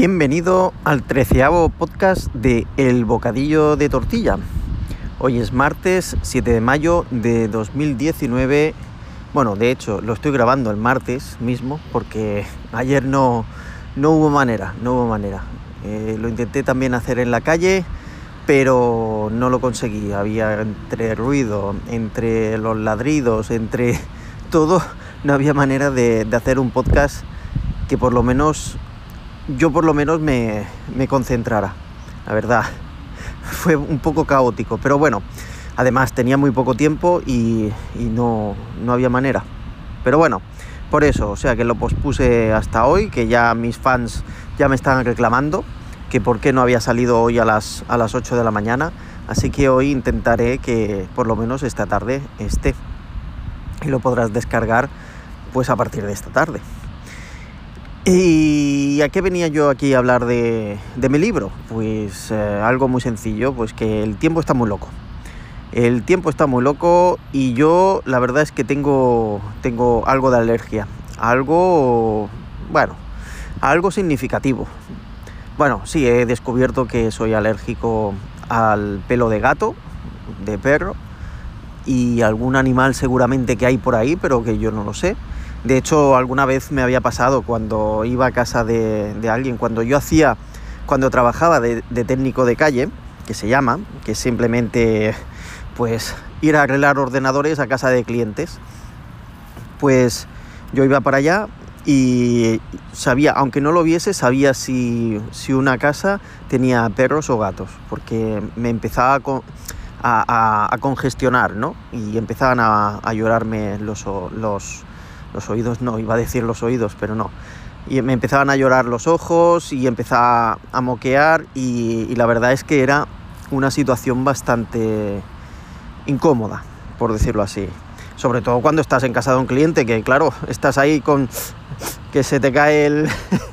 Bienvenido al treceavo podcast de El Bocadillo de Tortilla. Hoy es martes 7 de mayo de 2019. Bueno, de hecho lo estoy grabando el martes mismo porque ayer no, no hubo manera, no hubo manera. Eh, lo intenté también hacer en la calle, pero no lo conseguí. Había entre ruido, entre los ladridos, entre todo, no había manera de, de hacer un podcast que por lo menos yo por lo menos me, me concentrara, la verdad. Fue un poco caótico, pero bueno, además tenía muy poco tiempo y, no, no había manera. Pero bueno, por eso, o sea que lo pospuse hasta hoy, que ya mis fans ya me están reclamando que por qué no había salido hoy a las, a las 8 de la mañana. Así que hoy intentaré que por lo menos esta tarde esté. Y lo podrás descargar pues a partir de esta tarde. ¿Y a qué venía yo aquí a hablar de, mi libro? Pues eh, algo muy sencillo, pues que el tiempo está muy loco. El tiempo está muy loco y yo la verdad es que tengo, tengo algo de alergia. Algo, bueno, algo significativo. Bueno, sí, he descubierto que soy alérgico al pelo de gato, de perro y algún animal seguramente que hay por ahí, pero que yo no lo sé. De hecho, alguna vez me había pasado cuando iba a casa de, alguien, cuando yo hacía, cuando trabajaba de, técnico de calle, que se llama, que es simplemente pues ir a arreglar ordenadores a casa de clientes, pues yo iba para allá y sabía, aunque no lo viese, sabía si, si una casa tenía perros o gatos, porque me empezaba a, a, a, a congestionar, ¿no? Y empezaban a, llorarme los, los, los oídos no, iba a decir los oídos, pero no. Y me empezaban a llorar los ojos y empezaba a moquear y, la verdad es que era una situación bastante incómoda, por decirlo así. Sobre todo cuando estás en casa de un cliente, que claro, estás ahí con que se te cae el,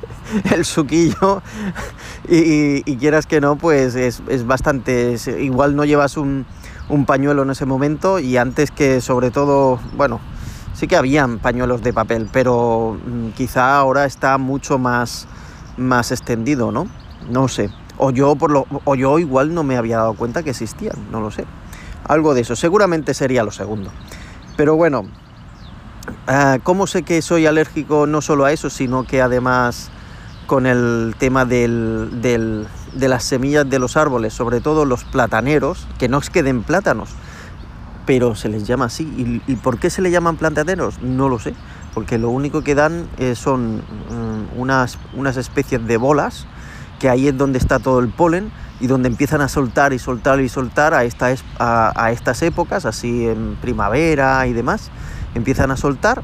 el suquillo y, quieras que no, pues es, es bastante... Igual no llevas un, un pañuelo en ese momento y antes que sobre todo, bueno, sí que habían pañuelos de papel, pero mm, quizá ahora está mucho más, más extendido, ¿no? No sé. O yo, por lo, o yo igual no me había dado cuenta que existían, no lo sé. Algo de eso. Seguramente sería lo segundo. Pero bueno, uh, ¿cómo sé que soy alérgico no solo a eso, sino que además con el tema del, del, de las semillas de los árboles, sobre todo los plataneros, que no es que den plátanos, pero se les llama así. ¿Y, ¿Y, por qué se le llaman plantaderos? No lo sé, porque lo único que dan eh, son um, unas, unas especies de bolas, que ahí es donde está todo el polen y donde empiezan a soltar y soltar y soltar a, esta, a, a estas épocas, así en primavera y demás, empiezan a soltar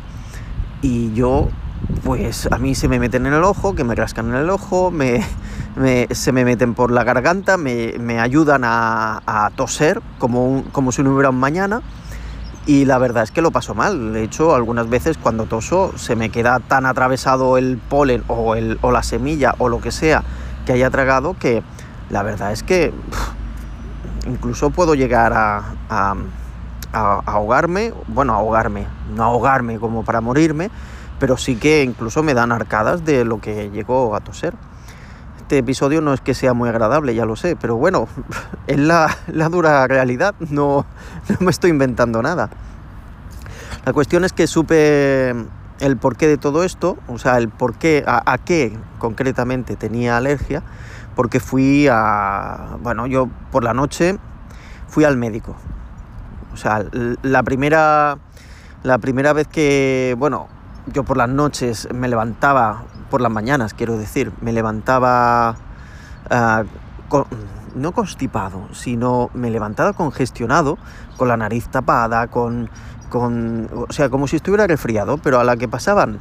y yo pues a mí se me meten en el ojo, que me rascan en el ojo, me, me, se me meten por la garganta, me, me ayudan a, a toser como, un, como si no hubiera un mañana. Y la verdad es que lo paso mal. De hecho, algunas veces cuando toso se me queda tan atravesado el polen o, el, o la semilla o lo que sea que haya tragado que la verdad es que incluso puedo llegar a, a ahogarme. Bueno, ahogarme, no ahogarme como para morirme, pero sí que incluso me dan arcadas de lo que llego a toser. Este episodio no es que sea muy agradable, ya lo sé, pero bueno, es la, la dura realidad, no, no, me estoy inventando nada. La cuestión es que supe el porqué de todo esto, o sea, el porqué, a, a qué concretamente tenía alergia, porque fui a, bueno, yo por la noche fui al médico. O sea, la primera, la primera vez que, bueno, yo por las noches me levantaba, por las mañanas quiero decir, me levantaba uh, con, no constipado, sino me levantaba congestionado, con la nariz tapada, con, con, o sea, como si estuviera resfriado, pero a la que pasaban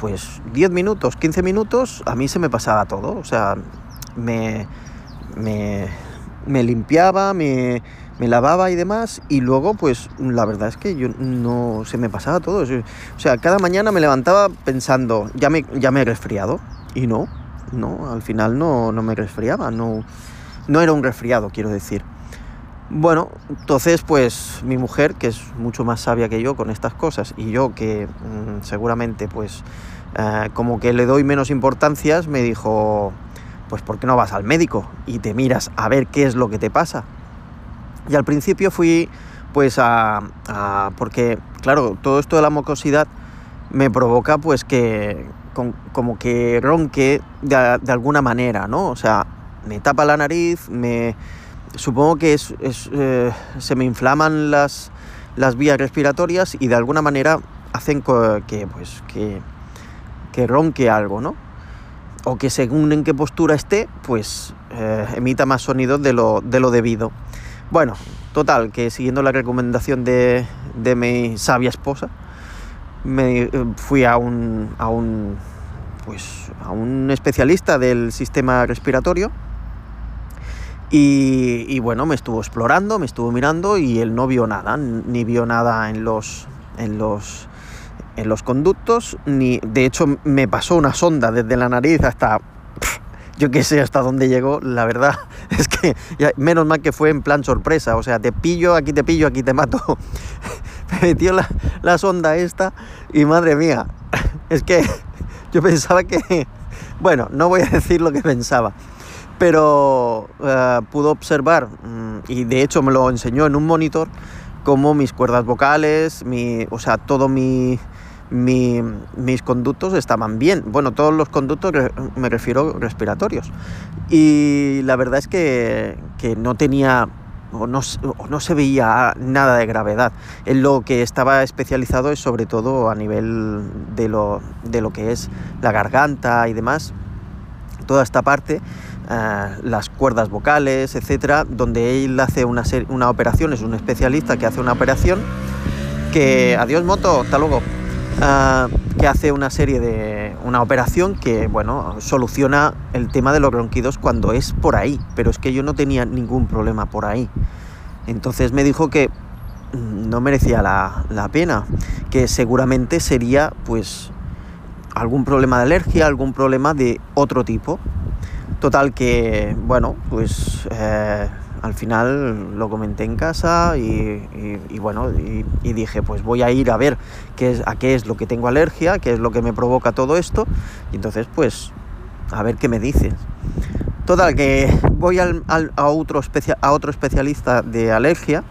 pues 10 minutos, 15 minutos, a mí se me pasaba todo, o sea, me, me, me limpiaba, me, me lavaba y demás y luego pues la verdad es que yo no se me pasaba todo o sea cada mañana me levantaba pensando ya me ya me he resfriado y no no al final no, no me resfriaba no no era un resfriado quiero decir bueno entonces pues mi mujer que es mucho más sabia que yo con estas cosas y yo que mmm, seguramente pues eh, como que le doy menos importancias, me dijo, pues ¿por qué no vas al médico y te miras a ver qué es lo que te pasa? Y al principio fui pues a, porque claro, todo esto de la mucosidad me provoca pues que como que ronque de, alguna manera, ¿no? O sea, me tapa la nariz, me supongo que es, eh, se me inflaman las, las vías respiratorias y de alguna manera hacen que, pues, que, que ronque algo, ¿no? O que según en qué postura esté, pues eh, emita más sonido de lo, de lo debido. Bueno, total, que siguiendo la recomendación de, mi sabia esposa, me eh, fui a un, a un, pues, a un especialista del sistema respiratorio y, bueno, me estuvo explorando, me estuvo mirando y él no vio nada, ni vio nada en los, en los, en los conductos, ni de hecho me pasó una sonda desde la nariz hasta yo qué sé hasta dónde llegó, la verdad es que menos mal que fue en plan sorpresa, o sea, te pillo, aquí te pillo, aquí te mato. Me metió la, la sonda esta y madre mía, es que yo pensaba que, bueno, no voy a decir lo que pensaba, pero eh, pudo observar, mm, y de hecho me lo enseñó en un monitor, como mis cuerdas vocales, mi, o sea, todo mi, mis conductos estaban bien. Bueno, todos los conductos me refiero respiratorios. Y la verdad es que, no tenía o no, no, se veía nada de gravedad. En lo que estaba especializado es sobre todo a nivel de lo, de lo que es la garganta y demás. Toda esta parte, eh, las cuerdas vocales, etcétera, donde él hace una, una operación, es un especialista que hace una operación que. Adiós, moto, hasta luego Ah, que hace una serie de una operación que bueno soluciona el tema de los bronquidos cuando es por ahí pero es que yo no tenía ningún problema por ahí. Entonces me dijo que no merecía la, la pena que seguramente sería pues algún problema de alergia algún problema de otro tipo. Total que bueno pues eh, al final lo comenté en casa y, bueno, y, dije, pues voy a ir a ver qué es, a qué es lo que tengo alergia, qué es lo que me provoca todo esto, y entonces pues a ver qué me dices. Total, que voy al, a, otro a otro especialista de alergia,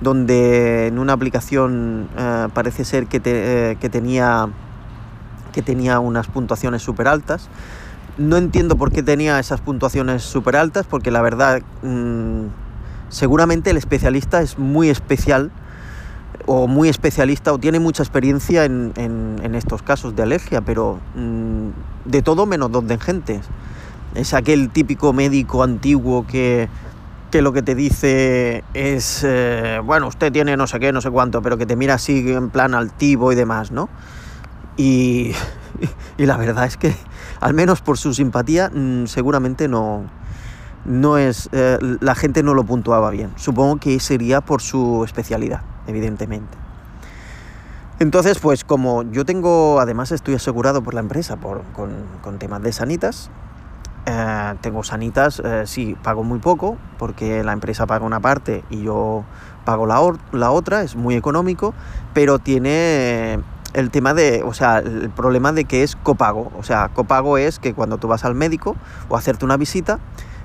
donde en una aplicación eh, parece ser que, eh, que, tenía, que tenía unas puntuaciones súper altas, no entiendo por qué tenía esas puntuaciones súper altas, porque la verdad, mm, seguramente el especialista es muy especial o muy especialista o tiene mucha experiencia en, estos casos de alergia, pero mm, de todo menos dos de gentes. Es aquel típico médico antiguo que, que lo que te dice es, eh, bueno, usted tiene no sé qué, no sé cuánto, pero que te mira así en plan altivo y demás, ¿no? Y, y la verdad es que al menos por su simpatía, mm, seguramente no, no es, eh, la gente no lo puntuaba bien. Supongo que sería por su especialidad, evidentemente. Entonces, pues como yo tengo, además estoy asegurado por la empresa por, con, temas de sanitas, eh, tengo sanitas, eh, sí, pago muy poco, porque la empresa paga una parte y yo pago la otra, es muy económico, pero tiene el tema de, o sea, el problema de que es copago. O sea, copago es que cuando tú vas al médico o hacerte una visita,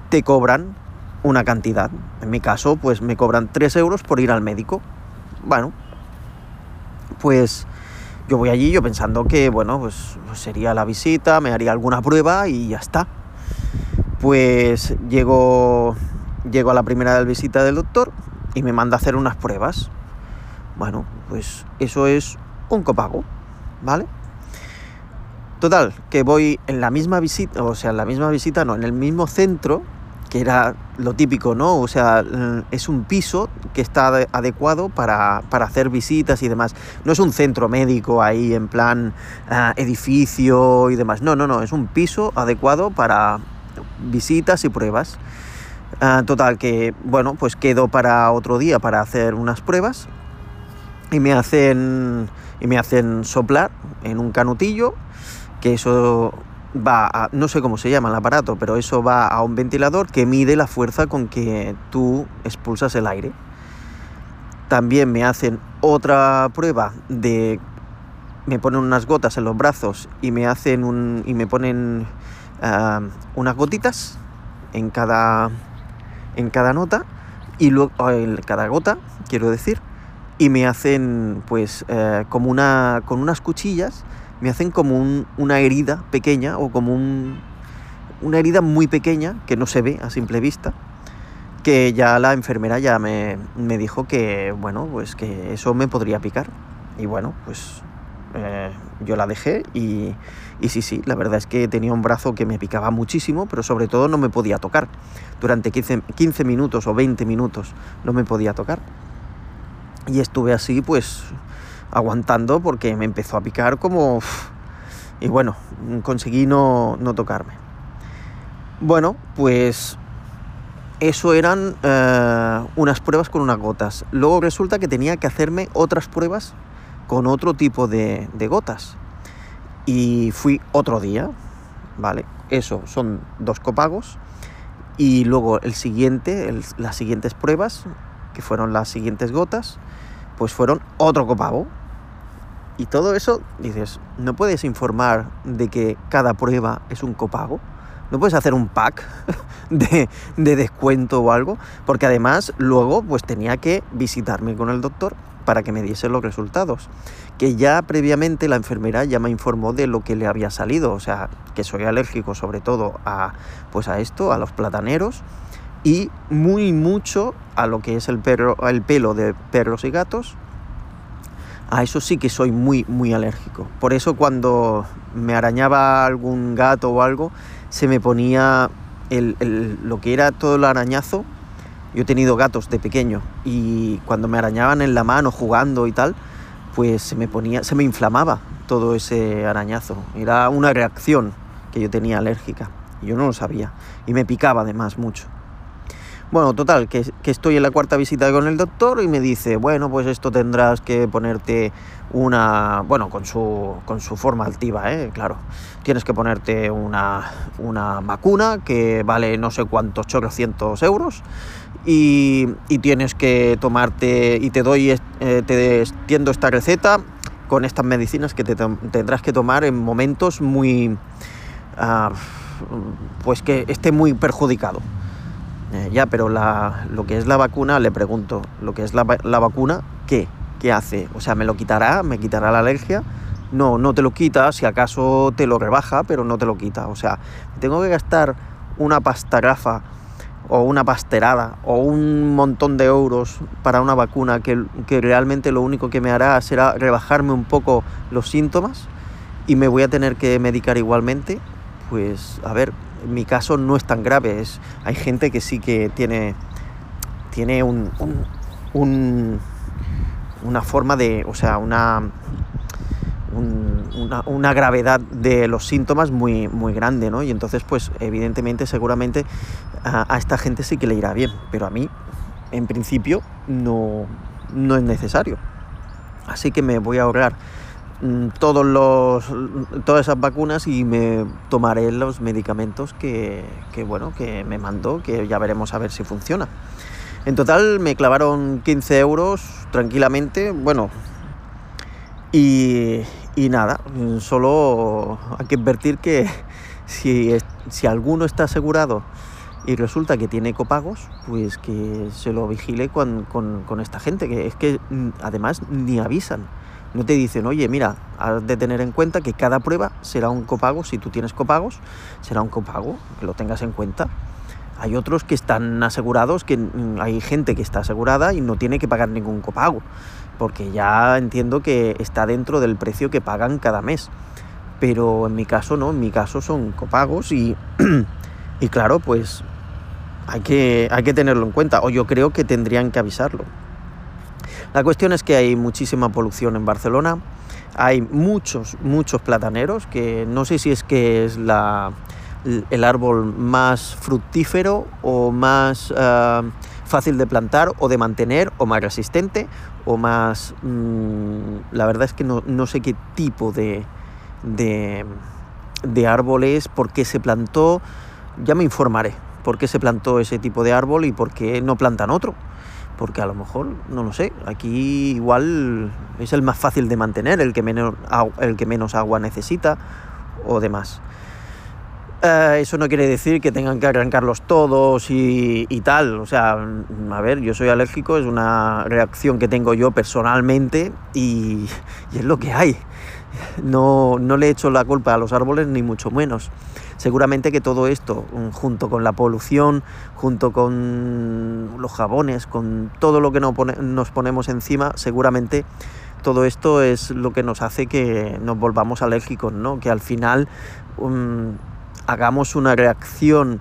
te cobran una cantidad. En mi caso, pues me cobran 3 euros por ir al médico. Bueno, pues yo voy allí yo pensando que, bueno, pues, pues sería la visita, me haría alguna prueba y ya está. Pues llego, llego a la primera visita del doctor y me manda a hacer unas pruebas. Bueno, pues eso es un copago, ¿vale? Total, que voy en la misma visita, o sea, en la misma visita, no, en el mismo centro, que era lo típico, ¿no? O sea, mm, es un piso que está adecuado para, hacer visitas y demás. No es un centro médico ahí en plan ah, edificio y demás. No, no, no, es un piso adecuado para visitas y pruebas. Ah, total, que bueno, pues quedo para otro día para hacer unas pruebas y me hacen y me hacen soplar en un canutillo, que eso va a, no sé cómo se llama el aparato, pero eso va a un ventilador que mide la fuerza con que tú expulsas el aire. También me hacen otra prueba de me ponen unas gotas en los brazos y me hacen un. y me ponen ah, unas gotitas en cada. en cada nota. Y luego. en cada gota, quiero decir. Y me hacen pues eh, como una. con unas cuchillas. Me hacen como una herida pequeña o como un, una herida muy pequeña que no se ve a simple vista que ya la enfermera ya me, me, dijo que, bueno, pues que eso me podría picar. Y bueno, pues eh, yo la dejé y, y, sí, sí, la verdad es que tenía un brazo que me picaba muchísimo, pero sobre todo no me podía tocar. Durante 15, 15 minutos o 20 minutos no me podía tocar. Y estuve así, pues, aguantando porque me empezó a picar como... Y bueno, conseguí no, no tocarme. Bueno, pues eso eran eh, unas pruebas con unas gotas. Luego resulta que tenía que hacerme otras pruebas con otro tipo de, gotas. Y fui otro día, ¿vale? Eso son dos copagos. Y luego el siguiente, las siguientes pruebas, que fueron las siguientes gotas, pues fueron otro copago. Y todo eso, dices, ¿no puedes informar de que cada prueba es un copago? ¿No puedes hacer un pack de, descuento o algo? Porque además luego pues tenía que visitarme con el doctor para que me diese los resultados. Que ya previamente la enfermera ya me informó de lo que le había salido, o sea, que soy alérgico sobre todo a, pues a esto, a los plataneros y muy mucho a lo que es el, el pelo de perros y gatos. A eso sí que soy muy, muy alérgico. Por eso cuando me arañaba algún gato o algo, se me ponía lo que era todo el arañazo. Yo he tenido gatos de pequeño y cuando me arañaban en la mano jugando y tal, pues se me ponía, se me inflamaba todo ese arañazo. Era una reacción que yo tenía alérgica. Y yo no lo sabía. Y me picaba además mucho. Bueno, total, que, estoy en la cuarta visita con el doctor y me dice, bueno, pues esto tendrás que ponerte una, bueno, con su, con su forma altiva, ¿eh? claro, tienes que ponerte una, una vacuna que vale no sé cuántos chorrocientos euros y, y, tienes que tomarte, y te doy, eh, te extiendo esta receta con estas medicinas que te tendrás que tomar en momentos muy, ah, pues que esté muy perjudicado. Eh, ya, pero lo que es la vacuna, le pregunto, lo que es la, vacuna, ¿qué? ¿Qué hace? O sea, ¿me lo quitará? ¿Me quitará la alergia? No, no te lo quita, si acaso te lo rebaja, pero no te lo quita. O sea, tengo que gastar una pastarafa o una pasterada o un montón de euros para una vacuna que, que, realmente lo único que me hará será rebajarme un poco los síntomas y me voy a tener que medicar igualmente, pues a ver, en mi caso no es tan grave. Es, hay gente que sí que tiene, tiene un, una forma de, o sea, una, una, gravedad de los síntomas muy, muy grande, ¿no? Y entonces, pues, evidentemente, seguramente a, a, esta gente sí que le irá bien, pero a mí, en principio, no, no es necesario. Así que me voy a ahorrar todos los, todas esas vacunas y me tomaré los medicamentos que, bueno, que me mandó, que ya veremos a ver si funciona. En total me clavaron 15 euros tranquilamente, bueno, y, nada, solo hay que advertir que si, si alguno está asegurado y resulta que tiene copagos, pues que se lo vigile con, con esta gente, que es que mm, además ni avisan. No te dicen, oye, mira, has de tener en cuenta que cada prueba será un copago. Si tú tienes copagos, será un copago, que lo tengas en cuenta. Hay otros que están asegurados, que hay gente que está asegurada y no tiene que pagar ningún copago, porque ya entiendo que está dentro del precio que pagan cada mes. Pero en mi caso no, en mi caso son copagos y, y claro, pues hay que, hay que tenerlo en cuenta, o yo creo que tendrían que avisarlo. La cuestión es que hay muchísima polución en Barcelona, hay muchos, muchos plataneros, que no sé si es que es la, el árbol más fructífero o más eh, fácil de plantar o de mantener o más resistente o más... Mm, la verdad es que no, no sé qué tipo de, de, de árbol es, por qué se plantó, ya me informaré por qué se plantó ese tipo de árbol y por qué no plantan otro porque a lo mejor, no lo sé, aquí igual es el más fácil de mantener, el que menos, el que menos agua necesita o demás. Eh, eso no quiere decir que tengan que arrancarlos todos y, tal. O sea, a ver, yo soy alérgico, es una reacción que tengo yo personalmente y, es lo que hay. No, no le echo la culpa a los árboles ni mucho menos. Seguramente que todo esto, junto con la polución, junto con los jabones, con todo lo que nos ponemos encima, seguramente todo esto es lo que nos hace que nos volvamos alérgicos, ¿no? Que al final um, hagamos una reacción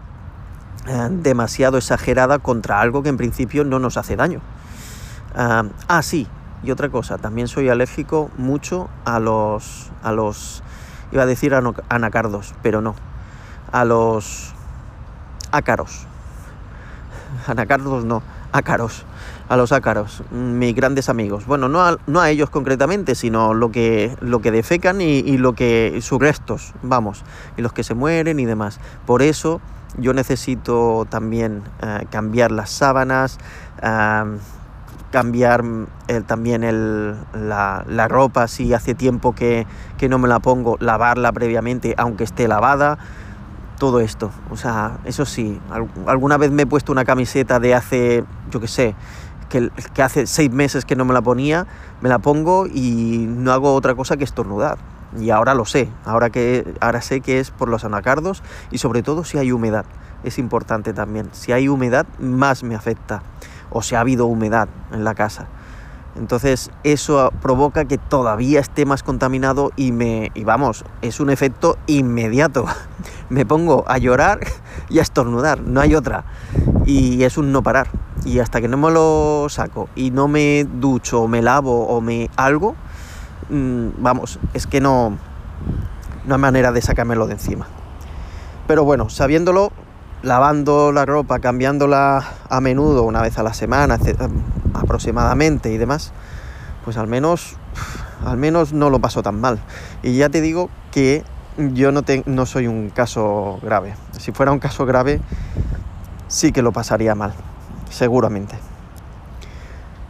eh, demasiado exagerada contra algo que en principio no nos hace daño. ah, ah sí, y otra cosa, también soy alérgico mucho a los, a los, iba a decir anacardos, pero no, a los ácaros. Anacardos no, ácaros, a los ácaros, mis grandes amigos. Bueno, no a, no a ellos concretamente, sino lo que, lo que defecan y, lo que sus restos, vamos, y los que se mueren y demás. Por eso yo necesito también eh, cambiar las sábanas, cambiar también el, la, la, ropa si hace tiempo que, que no me la pongo, lavarla previamente aunque esté lavada todo esto. O sea, eso sí, alguna vez me he puesto una camiseta de hace, yo qué sé, que, que, hace seis meses que no me la ponía, me la pongo y no hago otra cosa que estornudar. Y ahora lo sé, ahora, que, ahora sé que es por los anacardos y sobre todo si hay humedad. Es importante también. Si hay humedad, más me afecta. O si ha habido humedad en la casa. Entonces eso provoca que todavía esté más contaminado y me y vamos, es un efecto inmediato. me pongo a llorar y a estornudar, no hay otra. Y es un no parar. Y hasta que no me lo saco y no me ducho o me lavo o me algo, mmm, vamos, es que no no hay manera de sacármelo de encima. Pero bueno, sabiéndolo, lavando la ropa, cambiándola a menudo, una vez a la semana, aproximadamente y demás, pues al menos, al menos no lo paso tan mal. Y ya te digo que yo no, te, no soy un caso grave. Si fuera un caso grave, sí que lo pasaría mal, seguramente.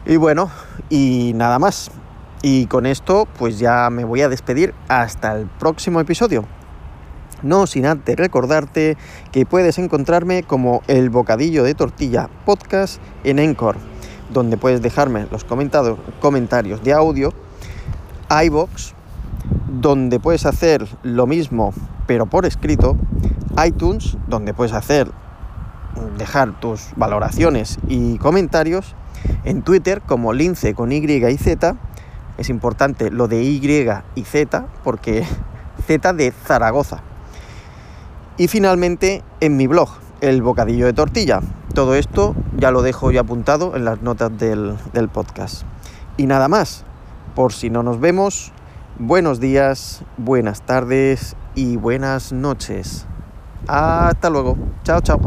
Y bueno, y nada más. Y con esto, pues ya me voy a despedir hasta el próximo episodio. No sin antes recordarte que puedes encontrarme como el Bocadillo de Tortilla Podcast en Encore, donde puedes dejarme los comentarios de audio, iBox, donde puedes hacer lo mismo pero por escrito, iTunes, donde puedes hacer dejar tus valoraciones y comentarios, en Twitter como lince con Y y Z, es importante lo de Y y Z porque Z de Zaragoza y finalmente en mi blog, el bocadillo de tortilla. Todo esto ya lo dejo ya apuntado en las notas del, del podcast. Y nada más, por si no nos vemos, buenos días, buenas tardes y buenas noches. Hasta luego. Chao, chao.